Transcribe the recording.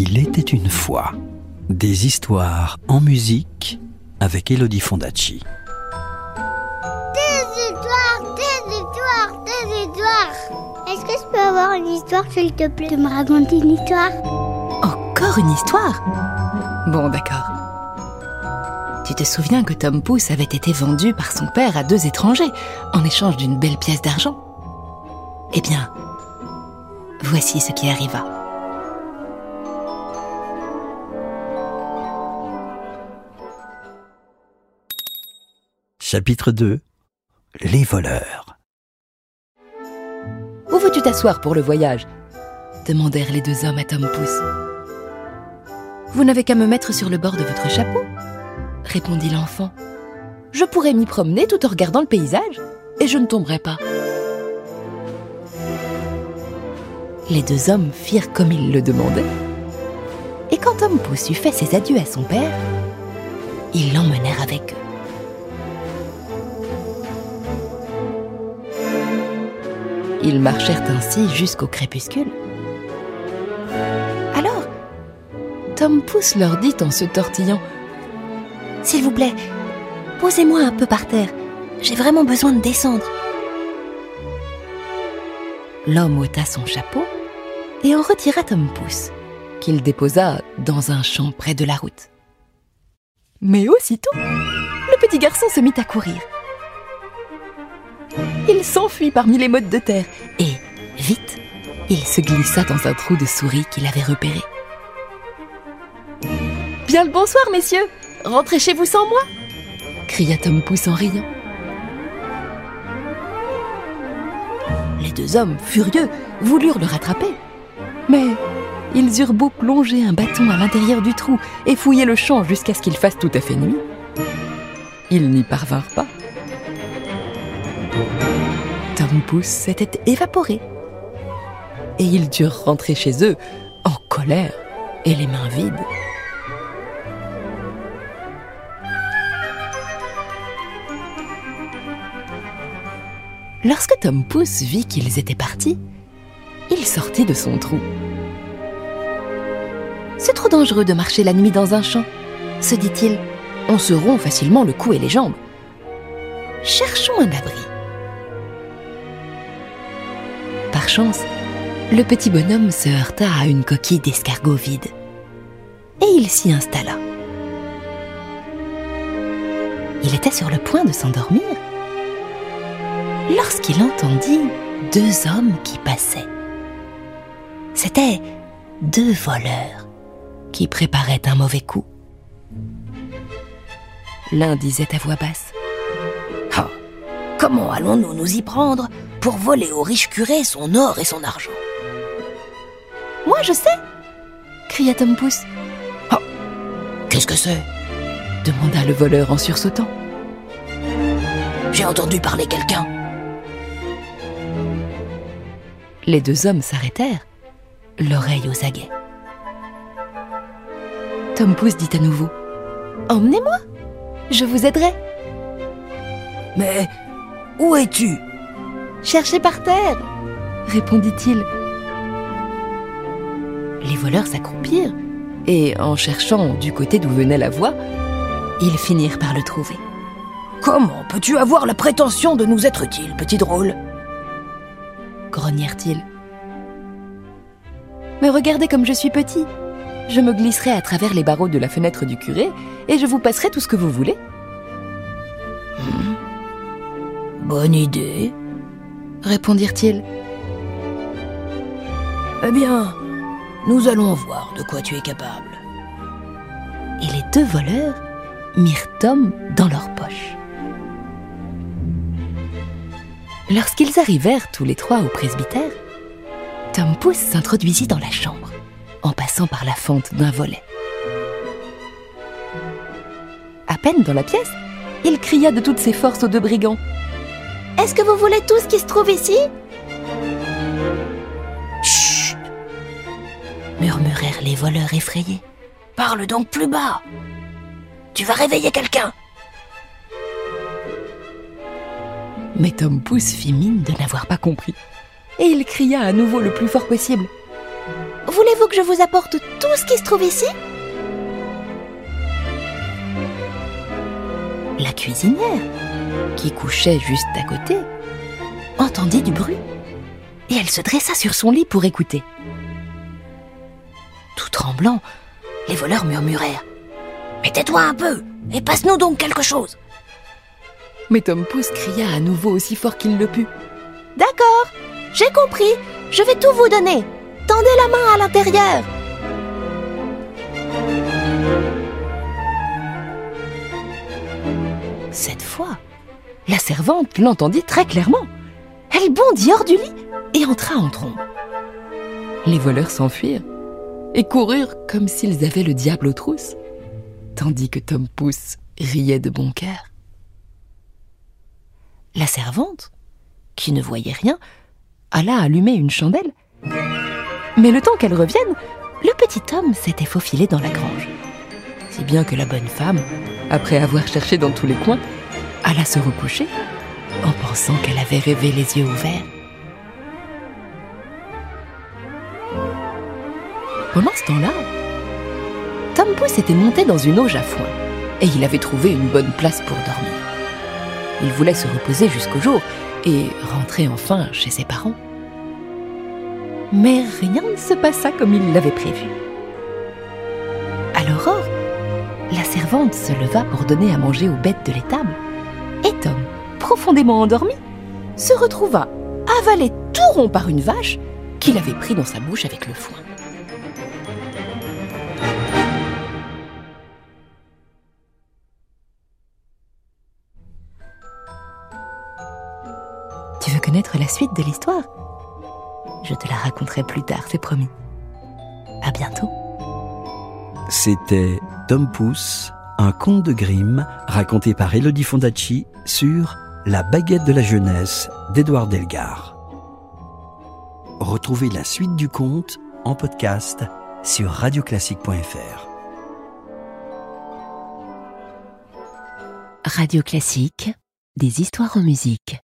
Il était une fois des histoires en musique avec Elodie Fondacci. Des histoires, des histoires, des histoires. Est-ce que je peux avoir une histoire, s'il te plaît, de me raconter une histoire? Encore une histoire? Bon, d'accord. Tu te souviens que Tom Pouce avait été vendu par son père à deux étrangers en échange d'une belle pièce d'argent? Eh bien, voici ce qui arriva. Chapitre 2 Les voleurs. Où veux-tu t'asseoir pour le voyage? demandèrent les deux hommes à Tom Pouce. Vous n'avez qu'à me mettre sur le bord de votre chapeau, répondit l'enfant. Je pourrais m'y promener tout en regardant le paysage, et je ne tomberai pas. Les deux hommes firent comme il le demandait. Et quand Tom Pouce eut fait ses adieux à son père, ils l'emmenèrent avec eux. Ils marchèrent ainsi jusqu'au crépuscule. Alors, Tom Pouce leur dit en se tortillant S'il vous plaît, posez-moi un peu par terre. J'ai vraiment besoin de descendre. L'homme ôta son chapeau et en retira Tom Pouce, qu'il déposa dans un champ près de la route. Mais aussitôt, le petit garçon se mit à courir. Il s'enfuit parmi les mottes de terre et, vite, il se glissa dans un trou de souris qu'il avait repéré. Bien le bonsoir, messieurs Rentrez chez vous sans moi cria Tom Pouce en riant. Les deux hommes, furieux, voulurent le rattraper. Mais ils eurent beau plonger un bâton à l'intérieur du trou et fouiller le champ jusqu'à ce qu'il fasse tout à fait nuit. Ils n'y parvinrent pas. Tom Pouce s'était évaporé. Et ils durent rentrer chez eux en colère et les mains vides. Lorsque Tom Pouce vit qu'ils étaient partis, il sortit de son trou. C'est trop dangereux de marcher la nuit dans un champ, se dit-il. On se rompt facilement le cou et les jambes. Cherchons un abri. Chance, le petit bonhomme se heurta à une coquille d'escargot vide. Et il s'y installa. Il était sur le point de s'endormir lorsqu'il entendit deux hommes qui passaient. C'étaient deux voleurs qui préparaient un mauvais coup. L'un disait à voix basse Ah, Comment allons-nous nous y prendre? Pour voler au riche curé son or et son argent Moi, je sais cria Tom Pouce. Ah, Qu'est-ce que c'est? demanda le voleur en sursautant. J'ai entendu parler quelqu'un. Les deux hommes s'arrêtèrent, l'oreille aux aguets. Tom Pouce dit à nouveau Emmenez-moi, je vous aiderai. Mais où es-tu? Cherchez par terre, répondit-il. Les voleurs s'accroupirent et, en cherchant du côté d'où venait la voix, ils finirent par le trouver. Comment peux-tu avoir la prétention de nous être utile, petit drôle? grognèrent-ils. Mais regardez comme je suis petit. Je me glisserai à travers les barreaux de la fenêtre du curé et je vous passerai tout ce que vous voulez. Bonne idée. Répondirent-ils. Eh bien, nous allons voir de quoi tu es capable. Et les deux voleurs mirent Tom dans leur poche. Lorsqu'ils arrivèrent tous les trois au presbytère, Tom Pouce s'introduisit dans la chambre, en passant par la fente d'un volet. À peine dans la pièce, il cria de toutes ses forces aux deux brigands. Est-ce que vous voulez tout ce qui se trouve ici? Chut murmurèrent les voleurs effrayés. Parle donc plus bas. Tu vas réveiller quelqu'un. Mais Tom Pouce fit mine de n'avoir pas compris. Et il cria à nouveau le plus fort possible. Voulez-vous que je vous apporte tout ce qui se trouve ici? La cuisinière, qui couchait juste à côté, entendit du bruit et elle se dressa sur son lit pour écouter. Tout tremblant, Les voleurs murmurèrent. Mais tais-toi un peu et passe-nous donc quelque chose. mais Tom Pouce cria à nouveau aussi fort qu'il le put. D'accord, j'ai compris. Je vais tout vous donner. Tendez la main à l'intérieur. Cette fois, la servante l'entendit très clairement. Elle bondit hors du lit et entra en trombe. Les voleurs s'enfuirent et coururent comme s'ils avaient le diable aux trousses, tandis que Tom Pouce riait de bon cœur. La servante, qui ne voyait rien, alla allumer une chandelle. Mais le temps qu'elle revienne, le petit homme s'était faufilé dans la grange. Si bien que la bonne femme, après avoir cherché dans tous les coins, alla se recoucher en pensant qu'elle avait rêvé les yeux ouverts. Pendant ce temps-là, Tom Pouce était monté dans une auge à foin et il avait trouvé une bonne place pour dormir. Il voulait se reposer jusqu'au jour et rentrer enfin chez ses parents. Mais rien ne se passa comme il l'avait prévu. À l'aurore, la servante se leva pour donner à manger aux bêtes de l'étable. Profondément endormi, se retrouva avalé tout rond par une vache qu'il avait pris dans sa bouche avec le foin. Tu veux connaître la suite de l'histoire? Je te la raconterai plus tard, c'est promis. À bientôt. C'était Tom Pouce, un conte de Grimm raconté par Elodie Fondacci sur La baguette de la jeunesse d'Édouard Delgar. Retrouvez la suite du conte en podcast sur radioclassique.fr. Radio Classique, des histoires en musique.